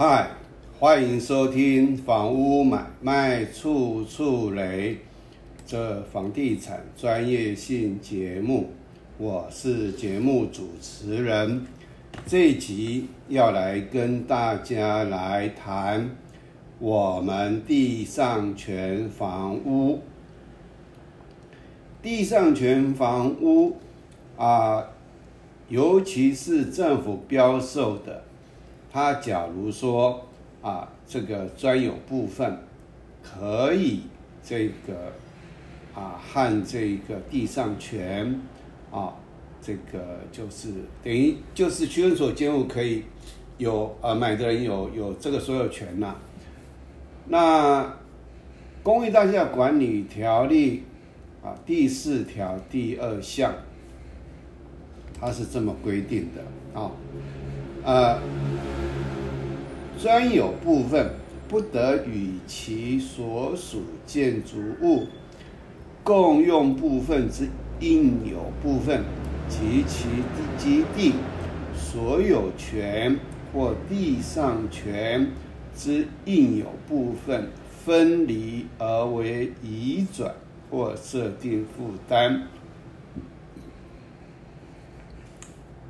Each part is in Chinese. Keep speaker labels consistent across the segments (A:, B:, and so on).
A: 嗨，欢迎收听房屋买卖处处雷这房地产专业性节目，我是节目主持人。这集要来跟大家来谈我们地上权房屋。地上权房屋啊，尤其是政府标售的，他假如说啊，这个专有部分可以这个啊和这个地上权啊，这个就是等于就是区分所监护可以有呃买的人有有这个所有权呐。那公寓大厦管理条例。啊，第四条第二项，它是这么规定的啊，呃，专有部分不得与其所属建筑物共用部分之应有部分及其基地所有权或地上权之应有部分分离而为移转。或设定负担。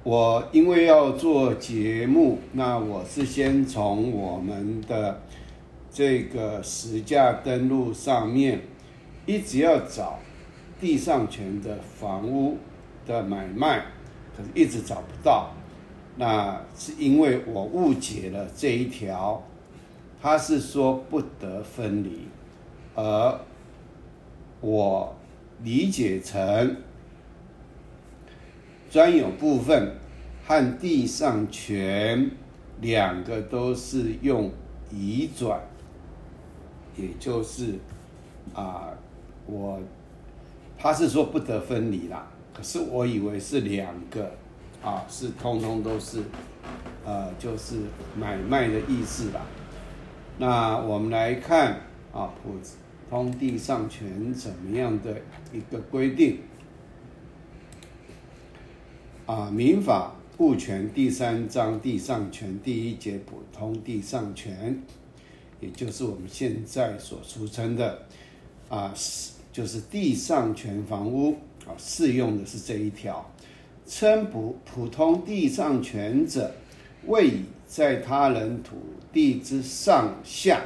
A: 我因为要做节目，那我是先从我们的这个实价登录上面，一直要找地上权的房屋的买卖，可是一直找不到。那是因为我误解了这一条，他是说不得分离，而。我理解成专有部分和地上权两个都是用移转，也就是啊，我他是说不得分离啦，可是我以为是两个啊，是通通都是呃，就是买卖的意思啦。那我们来看啊，普。通地上权怎么样的一个规定？啊，民法物权第三章地上权第一节普通地上权，也就是我们现在所俗称的啊，就是地上权房屋啊，适用的是这一条，称普普通地上权者，位在他人土地之上下。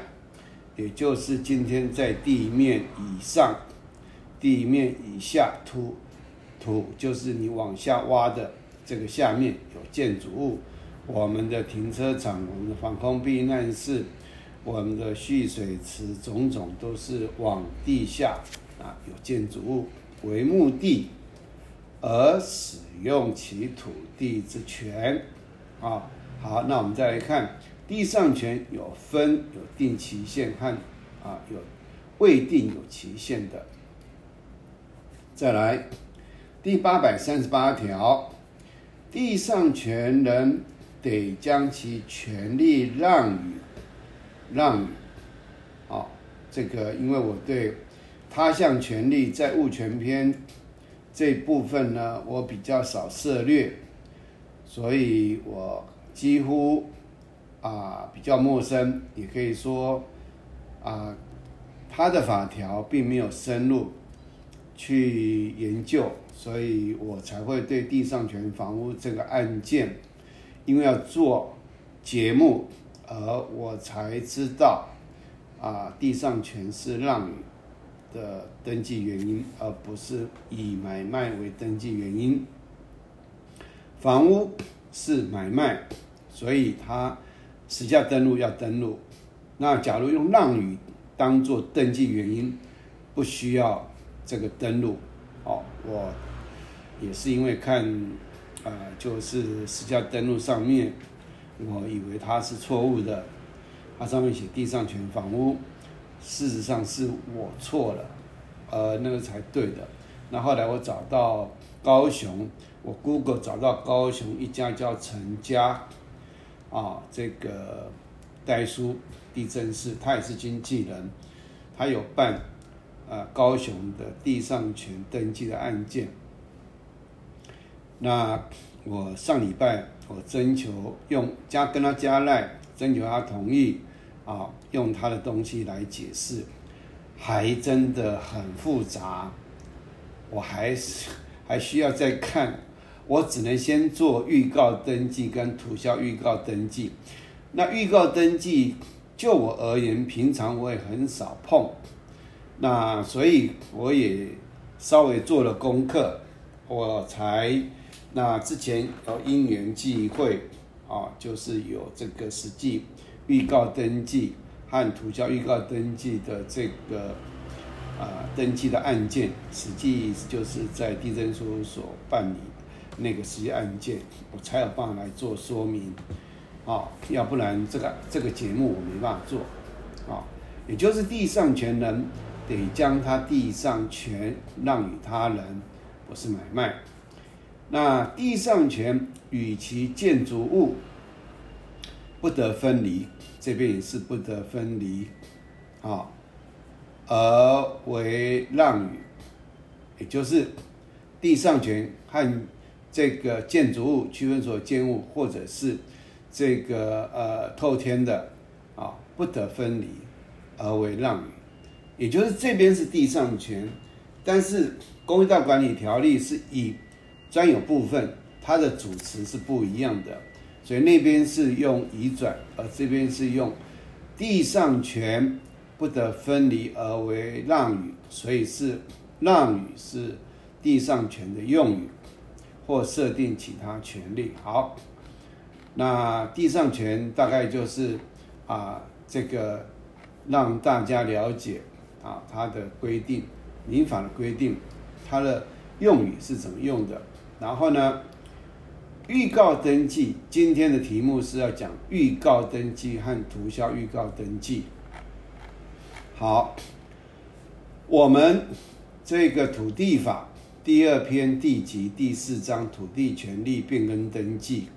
A: 也就是今天在地面以上、地面以下土土，就是你往下挖的这个下面有建筑物，我们的停车场、我们的防空避难室、我们的蓄水池，种种都是往地下啊有建筑物为目的而使用其土地之权啊。好，那我们再来看。地上权有分有定期限和啊有未定有期限的。再来，第八百三十八条，地上权人得将其权利让与让与。好，这个因为我对他项权利在物权篇这部分呢，我比较少涉略，所以我几乎。啊，比较陌生，也可以说，啊，他的法条并没有深入去研究，所以我才会对地上权房屋这个案件，因为要做节目，而我才知道，啊，地上权是让的登记原因，而不是以买卖为登记原因。房屋是买卖，所以它。实价登录要登录，那假如用让与当做登记原因，不需要这个登录。哦，我也是因为看，呃，就是实价登录上面，我以为它是错误的，它上面写地上权房屋，事实上是我错了，呃，那个才对的。那后来我找到高雄，我 Google 找到高雄一家叫陈家。啊，这个代书地震室，他也是经纪人，他有办呃高雄的地上权登记的案件。那我上礼拜我征求用加跟他加赖，征求他同意啊，用他的东西来解释，还真的很复杂，我还是还需要再看，我只能先做预告登记跟土销预告登记。那预告登记，就我而言，平常我也很少碰，那所以我也稍微做了功课，我才那之前有因缘际会啊，就是有这个实际预告登记和涂销预告登记的这个啊登记的案件，实际就是在地震事务所办理那个实际案件，我才有办法来做说明。啊，要不然这个这个节目我没办法做，啊，也就是地上权人得将他地上权让与他人，不是买卖。那地上权与其建筑物不得分离，这边也是不得分离，啊，而为让与，也就是地上权和这个建筑物区分所建物，或者是。这个呃透天的啊不得分离而为让与，也就是这边是地上权，但是公寓大管理条例是以专有部分它的主词是不一样的，所以那边是用移转，而这边是用地上权不得分离而为让与，所以是让与是地上权的用语或设定其他权利。好。那地上权大概就是啊，这个让大家了解啊，它的规定，民法的规定，它的用语是怎么用的。然后呢，预告登记，今天的题目是要讲预告登记和涂销预告登记。好，我们这个土地法第二篇地级第四章土地权利变更登记。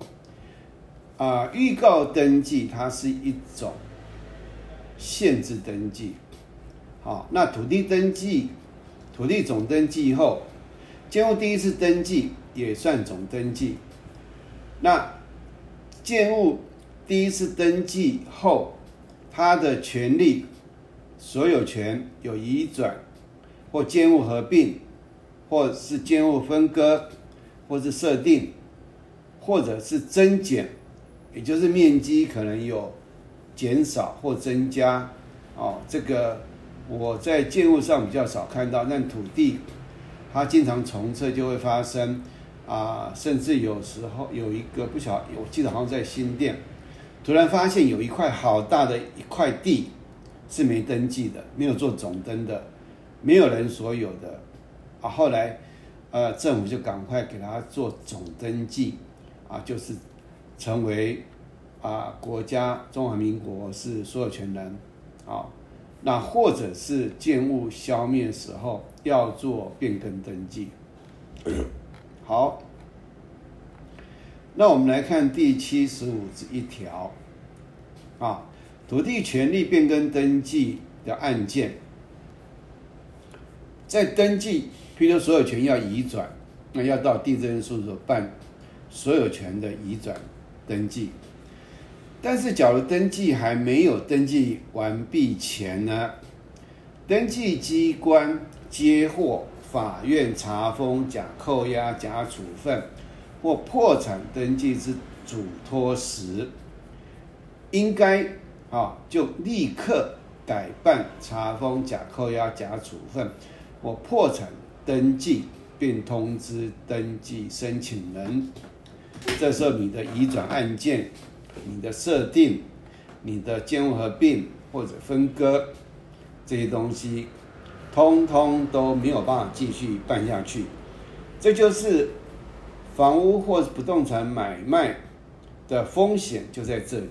A: 啊，预告登记它是一种限制登记，好，那土地登记、土地总登记后，建物第一次登记也算总登记。那建物第一次登记后，它的权利、所有权有移转或建物合并，或是建物分割，或是设定，或者是增减。也就是面积可能有减少或增加，哦，这个我在建物上比较少看到，但土地它经常重测就会发生，啊，甚至有时候有一个不晓，我记得好像在新店，突然发现有一块好大的一块地是没登记的，没有做总登的，没有人所有的，啊，后来呃政府就赶快给他做总登记，啊，就是。成为啊，国家中华民国是所有权人，啊，那或者是建物消灭时候要做变更登记。好，那我们来看第七十五一条，啊，土地权利变更登记的案件，在登记，譬如所有权要移转，那要到地震事务所办所有权的移转。登记，但是假如登记还没有登记完毕前呢，登记机关接获法院查封、假扣押、假处分或破产登记之嘱托时，应该啊就立刻改办查封、假扣押、假处分或破产登记，并通知登记申请人。这时候，你的移转案件、你的设定、你的建物合并或者分割这些东西，通通都没有办法继续办下去。这就是房屋或不动产买卖的风险就在这里。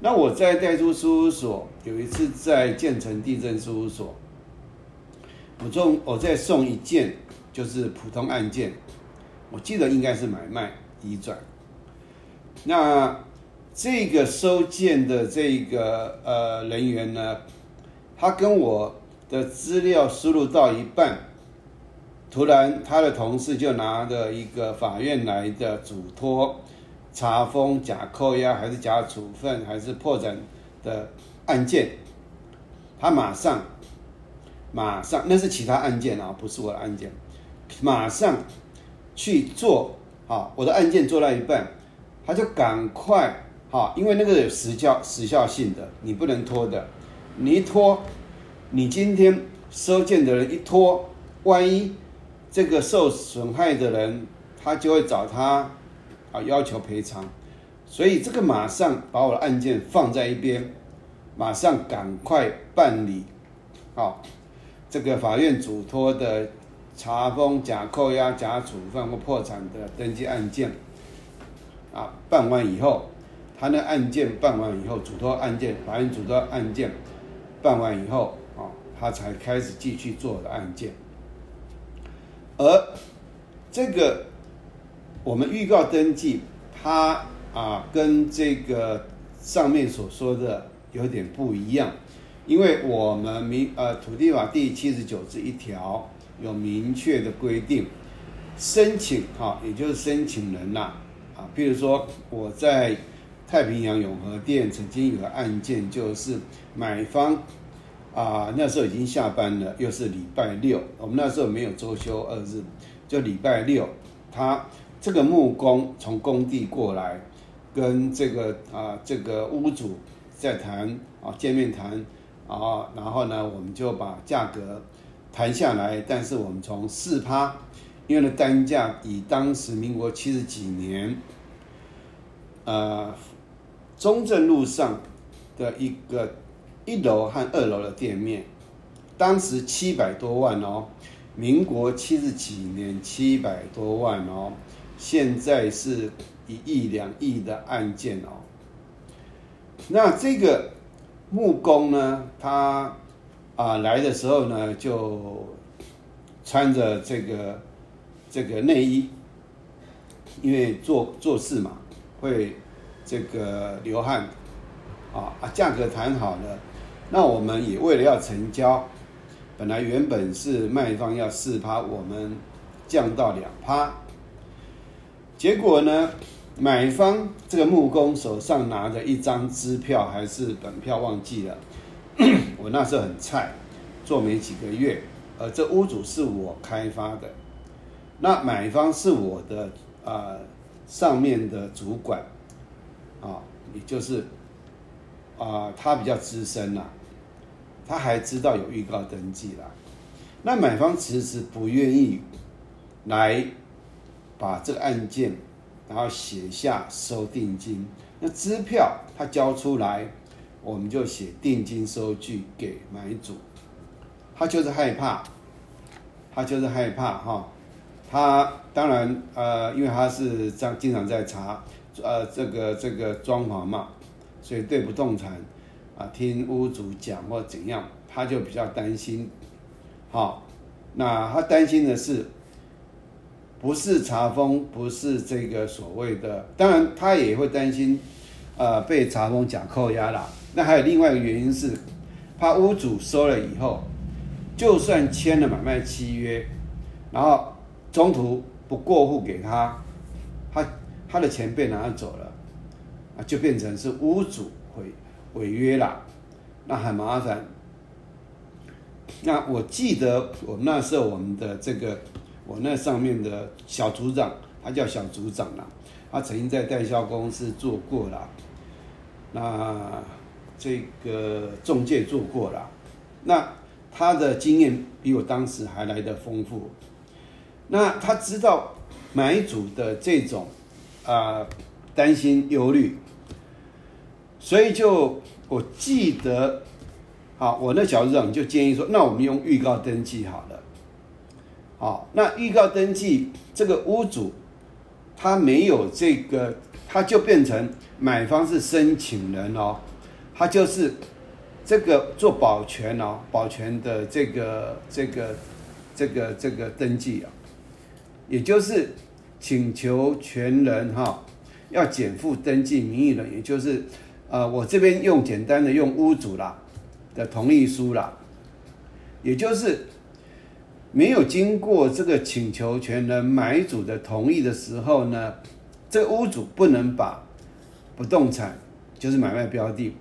A: 那我在代租事务所有一次在建成地震事务所，我送我再送一件就是普通案件，我记得应该是买卖。移转，那这个收件的这个呃人员呢，他跟我的资料输入到一半，突然他的同事就拿着一个法院来的嘱托查封、假扣押还是假处分还是破产的案件，他马上马上那是其他案件啊，不是我的案件，马上去做啊，我的案件做到一半，他就赶快好，因为那个有时效时效性的，你不能拖的，你一拖，你今天收件的人一拖，万一这个受损害的人他就会找他。啊，要求赔偿，所以这个马上把我的案件放在一边，马上赶快办理，好，这个法院嘱托的查封、假扣押、假处分或破产的登记案件，啊，办完以后，他那案件办完以后，嘱托案件，法院嘱托案件办完以后，啊，他才开始继续做的案件，而这个。我们预告登记，它啊跟这个上面所说的有点不一样，因为我们明呃土地法第七十九之一条有明确的规定，申请哈也就是申请人呐啊，譬如说我在太平洋永和店曾经有个案件，就是买方啊那时候已经下班了，又是礼拜六，我们那时候没有周休二日，就礼拜六他。这个木工从工地过来，跟这个啊这个屋主在谈啊见面谈啊，然后呢我们就把价格谈下来，但是我们从四趴，因为呢单价以当时民国七十几年，呃中正路上的一个一楼和二楼的店面，当时七百多万哦，民国七十几年七百多万哦。现在是一亿两亿的案件哦，那这个木工呢，他啊来的时候呢，就穿着这个这个内衣，因为做做事嘛，会这个流汗啊啊，价格谈好了，那我们也为了要成交，本来原本是卖方要四趴，我们降到两趴。结果呢？买方这个木工手上拿着一张支票还是本票忘记了。我那时候很菜，做没几个月。呃，这屋主是我开发的，那买方是我的啊上面的主管啊，也就是啊他比较资深啦，他还知道有预告登记啦。那买方迟迟不愿意来。把这个案件，然后写下收定金，那支票他交出来，我们就写定金收据给买主。他就是害怕，他就是害怕哈。他当然呃，因为他是这样经常在查呃这个这个装潢嘛，所以对不动产啊听屋主讲或怎样，他就比较担心。好，那他担心的是。不是查封，不是这个所谓的，当然他也会担心，呃，被查封假扣押了。那还有另外一个原因是，怕屋主收了以后，就算签了买卖契约，然后中途不过户给他，他他的钱被拿走了，啊，就变成是屋主违违约了，那很麻烦。那我记得我那时候我们的这个。我那上面的小组长，他叫小组长啦，他曾经在代销公司做过了，那这个中介做过了，那他的经验比我当时还来的丰富，那他知道买主的这种啊担心忧虑，所以就我记得，好，我那小组长就建议说，那我们用预告登记好了。好，那预告登记这个屋主，他没有这个，他就变成买方是申请人哦，他就是这个做保全哦，保全的这个这个这个这个登记啊，也就是请求权人哈要减负登记名义人，也就是呃我这边用简单的用屋主啦的同意书啦，也就是。没有经过这个请求权人买主的同意的时候呢，这屋主不能把不动产就是买卖标的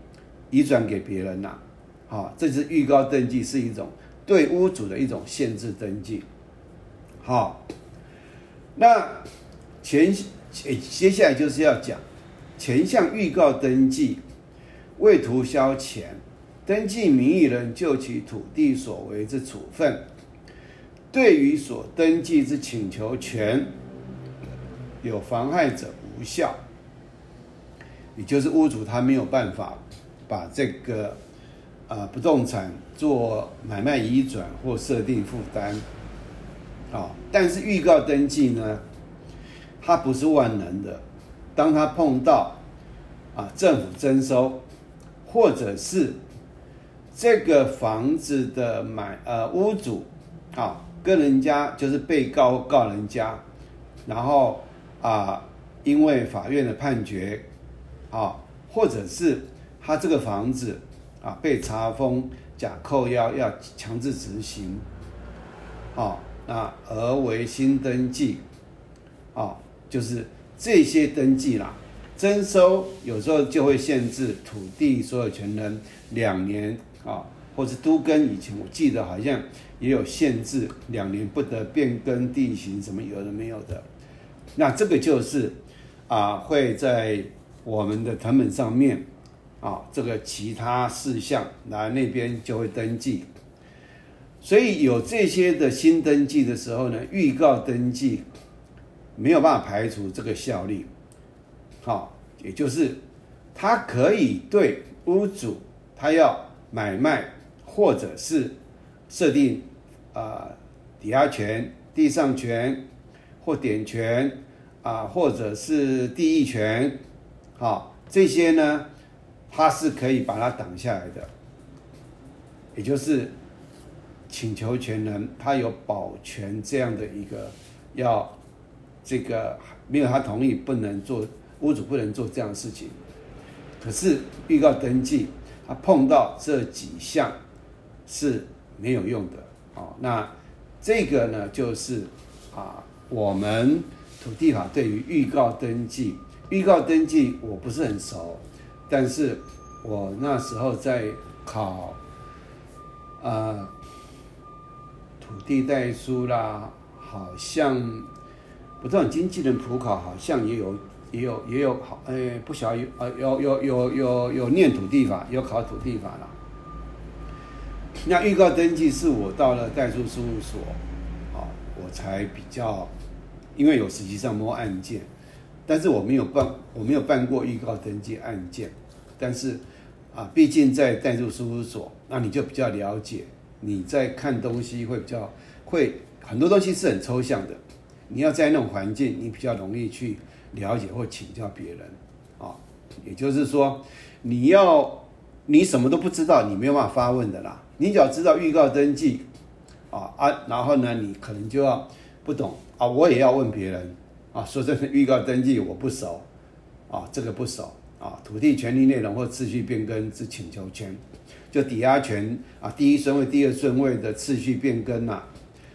A: 移转给别人呐，好，这是预告登记是一种对屋主的一种限制登记，好，那前接接下来就是要讲前项预告登记为图消钱，登记名义人就其土地所为之处分，对于所登记之请求权有妨害者无效。也就是屋主他没有办法把这个呃不动产做买卖移转或设定负担，啊，但是预告登记呢，它不是万能的。当他碰到啊政府征收，或者是这个房子的买呃屋主啊跟人家就是被告告人家，然后啊因为法院的判决。啊，或者是他这个房子啊被查封、假扣押，要强制执行，啊，那而为新登记，啊，就是这些登记啦，征收有时候就会限制土地所有权人两年啊，或是都跟以前我记得好像也有限制两年不得变更地形，什么有的没有的，那这个就是啊会在。我们的成本上面，啊，这个其他事项来那边就会登记，所以有这些的新登记的时候呢，预告登记没有办法排除这个效力，好，也就是他可以对屋主他要买卖或者是设定啊抵押权、地上权或点权啊，或者是地役权。好，这些呢，他是可以把它挡下来的，也就是请求权人他有保全这样的一个要这个没有他同意不能做屋主不能做这样的事情，可是预告登记他碰到这几项是没有用的，好，那这个呢就是啊我们土地法对于预告登记。预告登记我不是很熟，但是我那时候在考，呃，土地代书啦，好像不知道经纪人普考好像也有也有也有考，哎，不晓得有啊有有有有有念土地法，有考土地法啦。那预告登记是我到了代书事务所，啊，我才比较，因为有实际上摸案件。但是我没有办，我没有办过预告登记案件，但是啊，毕竟在代书事务所，那你就比较了解，你在看东西会比较会很多东西是很抽象的，你要在那种环境，你比较容易去了解或请教别人啊。也就是说，你要你什么都不知道，你没有办法发问的啦。你只要知道预告登记啊啊，然后呢，你可能就要不懂啊，我也要问别人。啊，说真的，预告登记我不熟，啊，这个不熟啊。土地权利内容或次序变更之请求权，就抵押权啊，第一顺位、第二顺位的次序变更呐，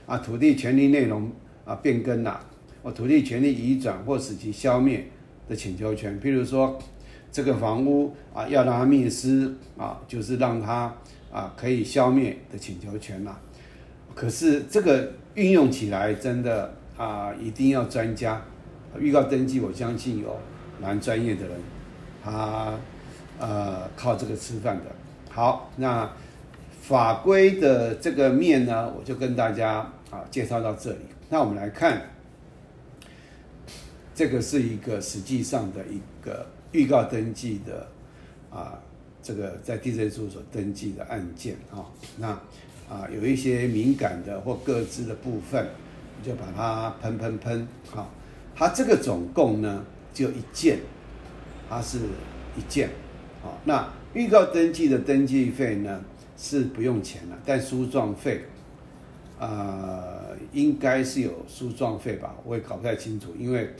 A: 啊，土地权利内容啊变更呐，或土地权利移转或使其消灭的请求权。譬如说，这个房屋啊要让它灭失啊，就是让它啊可以消灭的请求权呐。可是这个运用起来真的啊，一定要专家。预告登记，我相信有蛮专业的人，他呃靠这个吃饭的。好，那法规的这个面呢，我就跟大家啊介绍到这里。那我们来看，这个是一个实际上的一个预告登记的啊，这个在地震事务所登记的案件啊。那啊有一些敏感的或各自的部分，就把它喷喷喷好。它这个总共呢就一件，它是一件，好，那预告登记的登记费呢是不用钱了，但书状费，呃，应该是有书状费吧，我也搞不太清楚，因为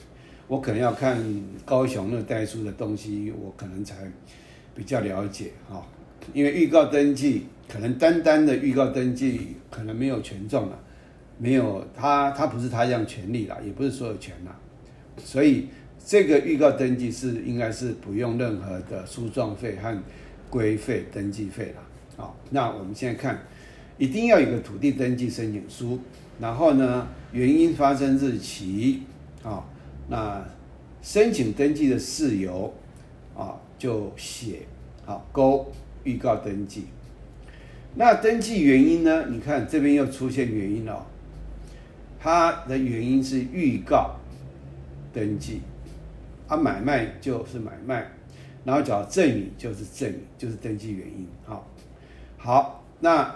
A: 我可能要看高雄那代书的东西，我可能才比较了解哈，因为预告登记可能单单的预告登记可能没有权状了。没有他，他不是他一样权利啦，也不是所有权啦，所以这个预告登记是应该是不用任何的诉状费和规费登记费了。好，那我们现在看，一定要有个土地登记申请书，然后呢，原因发生日期，啊，那申请登记的事由，啊，就写好勾预告登记。那登记原因呢？你看这边又出现原因了，它的原因是预告登记，啊，买卖就是买卖，然后找证明就是证明，就是登记原因，好。好，那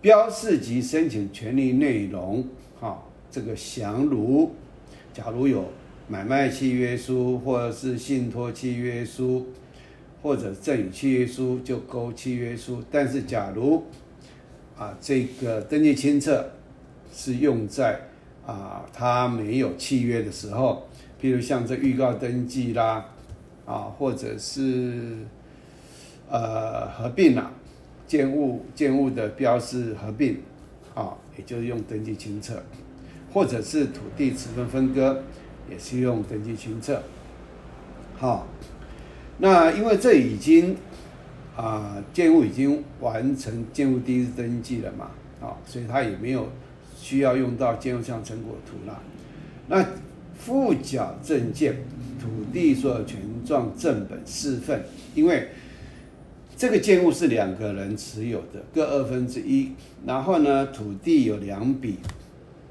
A: 标示及申请权利内容，哈，这个详如，假如有买卖契约书，或者是信托契约书，或者赠与契约书，就勾契约书。但是假如啊，这个登记清册是用在啊，他没有契约的时候，譬如像这预告登记啦，啊，或者是呃合并了。建物建物的标示合并，啊，也就是用登记清册，或者是土地持分分割，也是用登记清册。好，那因为这已经啊建物已经完成建物第一次登记了嘛，啊，所以它也没有需要用到建物项成果图了。那附缴证件、土地所有权状正本四份，因为。这个建物是两个人持有的，各二分之一。然后呢，土地有两笔，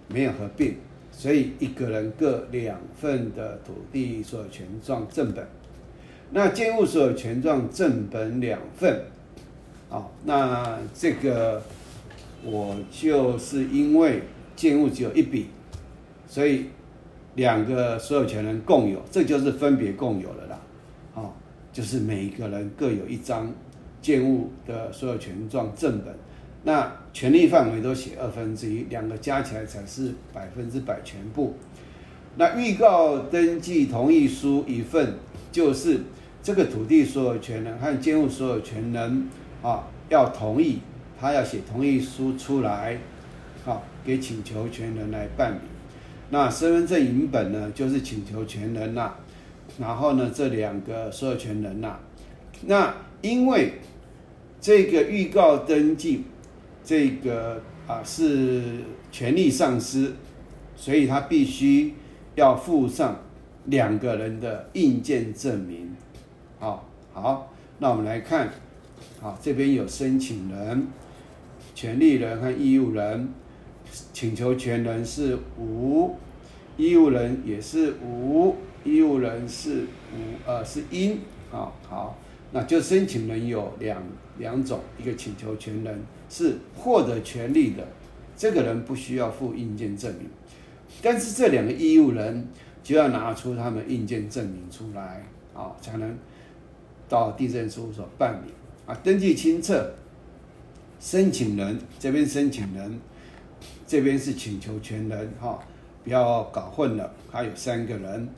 A: 没有合并，所以一个人各两份的土地所有权状正本。那建物所有权状正本两份，好，那这个我就是因为建物只有一笔，所以两个所有权人共有，这就是分别共有了啦。好，就是每一个人各有一张。建物的所有权状正本，那权利范围都写二分之一，两个加起来才是百分之百全部。那预告登记同意书一份，就是这个土地所有权人和建物所有权人啊要同意，他要写同意书出来，好给请求权人来办理。那身份证影本呢，就是请求权人呐，然后呢这两个所有权人呐，那因为。这个预告登记，这个啊是权利丧失，所以他必须要附上两个人的印鉴证明。好，好，那我们来看，好，这边有申请人、权利人和义务人，请求权人是无，义务人也是无，义务人是无，呃是因，啊好。那就申请人有两两种，一个请求权人是获得权利的，这个人不需要付印鉴证明，但是这两个义务人就要拿出他们印鉴证明出来，啊，才能到地震事务所办理啊，登记清册。申请人这边申请人，这边是请求权人，哈，不要搞混了，还有三个人，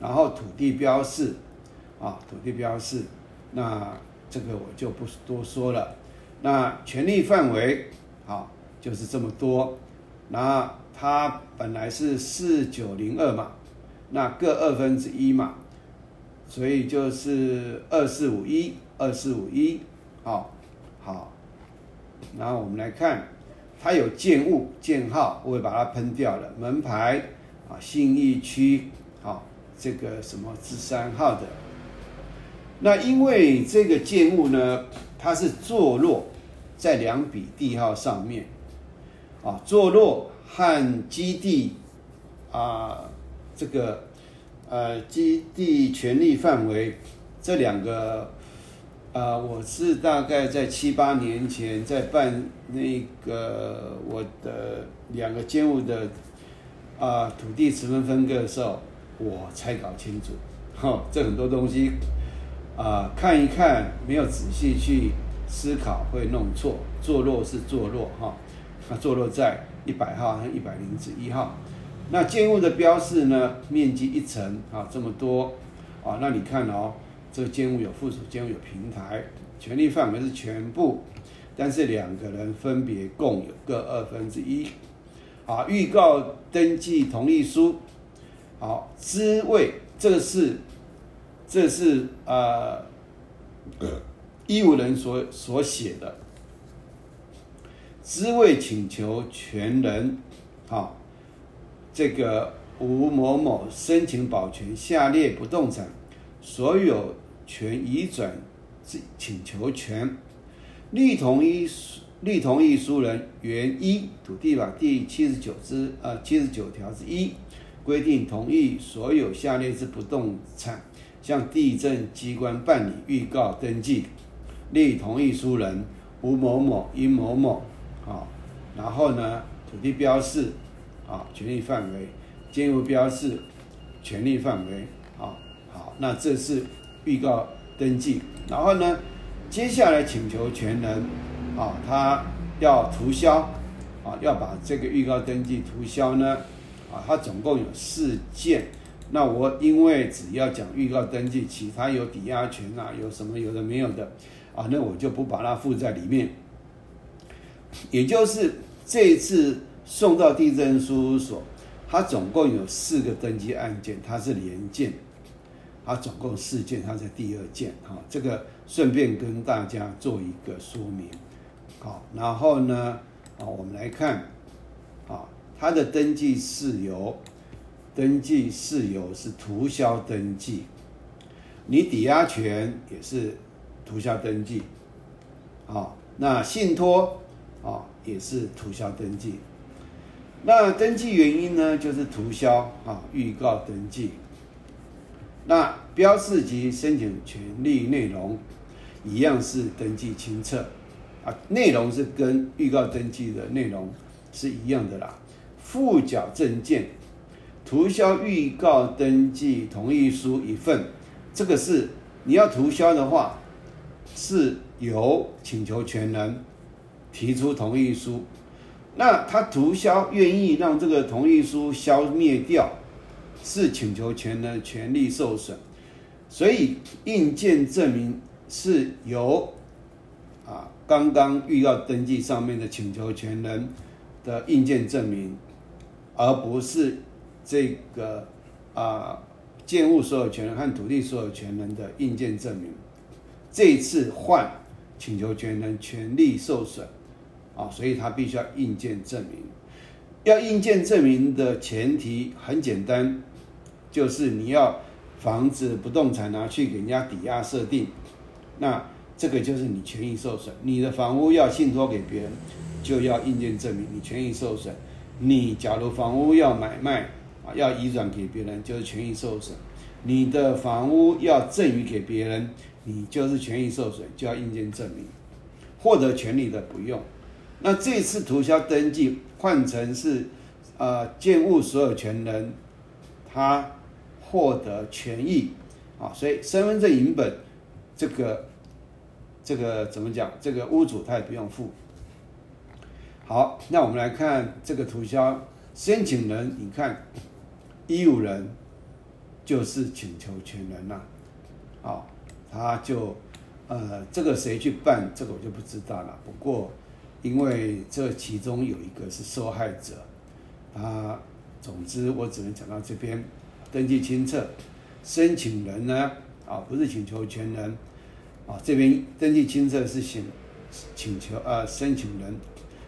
A: 然后土地标示，啊，土地标示。那这个我就不多说了。那权利范围，好，就是这么多。那它本来是四九零二嘛，那各二分之一嘛，所以就是二四五一，二四五一，好，好。然后我们来看，它有建物建号，我会把它喷掉了。门牌啊，信义区，好，这个什么十三号的。那因为这个建物呢，它是坐落在两笔地号上面，啊，坐落和基地啊，这个呃基地权利范围这两个，啊，我是大概在七八年前在办那个我的两个建物的啊土地持分分割的时候，我才搞清楚，哈，这很多东西。啊，看一看，没有仔细去思考，会弄错。坐落是坐落哈，那坐落在一百号和一百零一号。那建物的标示呢？面积一层啊，这么多啊。那你看哦，这个监护有附属监护有平台，权利范围是全部，但是两个人分别共有各二分之一。啊，预告登记同意书，好，知位这个是，这是呃，义务人所所写的，知为请求权人，啊，这个吴某某申请保全下列不动产所有权移转请求权，立同意书立同意书人原一土地法第七十九之呃七十九条之一规定，同意所有下列之不动产向地震机关办理预告登记。立同意书人吴某某、殷某某，啊，然后呢，土地标示，啊，权利范围，建物标示，权利范围，那这是预告登记，然后呢，接下来请求权人，啊，他要涂销，啊，要把这个预告登记涂销呢，啊，他总共有四件，那我因为只要讲预告登记，其他有抵押权啊，有什么有的没有的。啊，那我就不把它附在里面。也就是这一次送到地震事务所，它总共有四个登记案件，它是连件，它总共四件，它是第二件。哈，这个顺便跟大家做一个说明。好，然后呢，啊，我们来看，啊，它的登记事由，登记事由是涂销登记，你抵押权也是。涂销登记，啊，那信托啊也是涂销登记。那登记原因呢，就是涂销啊，预告登记。那标示及申请权利内容一样是登记清册啊，内容是跟预告登记的内容是一样的啦。附缴证件、涂销预告登记同意书一份，这个是你要涂销的话。是由请求权人提出同意书，那他涂销愿意让这个同意书消灭掉，是请求权人权利受损，所以印鉴证明是由啊刚刚预告登记上面的请求权人的印鉴证明，而不是这个啊建物所有权人和土地所有权人的印鉴证明。这次换请求权人权利受损，啊，所以他必须要印鉴证明。要印鉴证明的前提很简单，就是你要房子不动产拿去给人家抵押设定，那这个就是你权益受损。你的房屋要信托给别人，就要印鉴证明你权益受损。你假如房屋要买卖啊，要移转给别人，就是权益受损。你的房屋要赠与给别人。你就是权益受损，就要印鉴证明。获得权利的不用。那这次涂销登记换成是，呃，建物所有权人他获得权益啊，所以身份证影本这个这个怎么讲？这个屋主他也不用付。好，那我们来看这个涂销申请人，你看义务人就是请求权人呐，啊。他就，呃，这个谁去办，这个我就不知道了。不过，因为这其中有一个是受害者，他，总之我只能讲到这边。登记清册，申请人呢，啊，不是请求权人，啊，这边登记清册是请请求啊，申请人，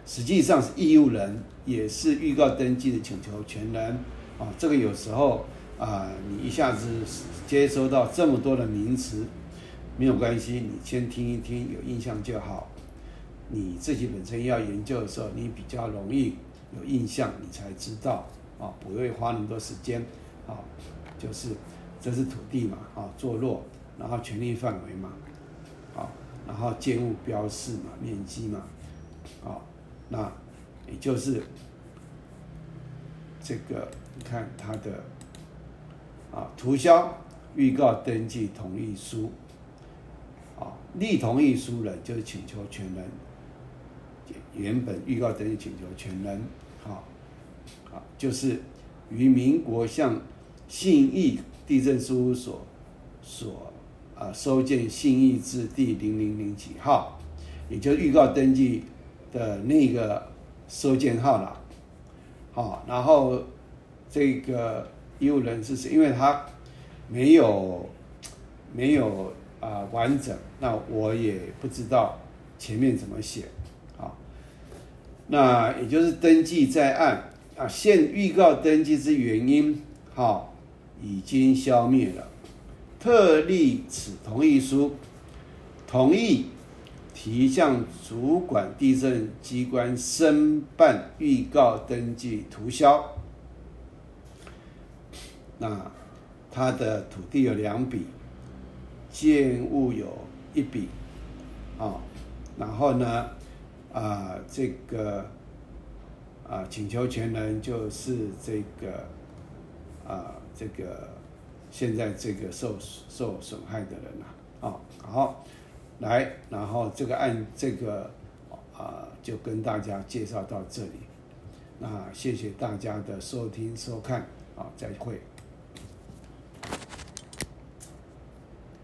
A: 实际上是义务人，也是预告登记的请求权人，啊，这个有时候啊，你一下子接收到这么多的名词。没有关系，你先听一听，有印象就好。你自己本身要研究的时候，你比较容易有印象，你才知道啊，不会花那么多时间啊。就是这是土地嘛，啊，坐落，然后权利范围嘛，啊，然后建物标示嘛，面积嘛，啊，那也就是这个，你看它的啊，涂销预告登记同意书。啊，立同意书人就是请求权人，原本预告登记请求权人，好，好，就是于民国向信义地震事务所所啊收件信义字第零零零几号，也就是预告登记的那个收件号了，好，然后这个义务人是谁？因为他没有没有啊完整，那我也不知道前面怎么写，啊，那也就是登记在案啊，现预告登记之原因，好，已经消灭了，特立此同意书，同意提向主管地震机关申办预告登记涂销。那他的土地有两笔，建物有一笔，啊，然后呢，啊，这个啊，请求权人就是这个啊，这个现在这个受受损害的人啊。啊好来然后这个按这个啊就跟大家介绍到这里。那谢谢大家的收听收看啊再会。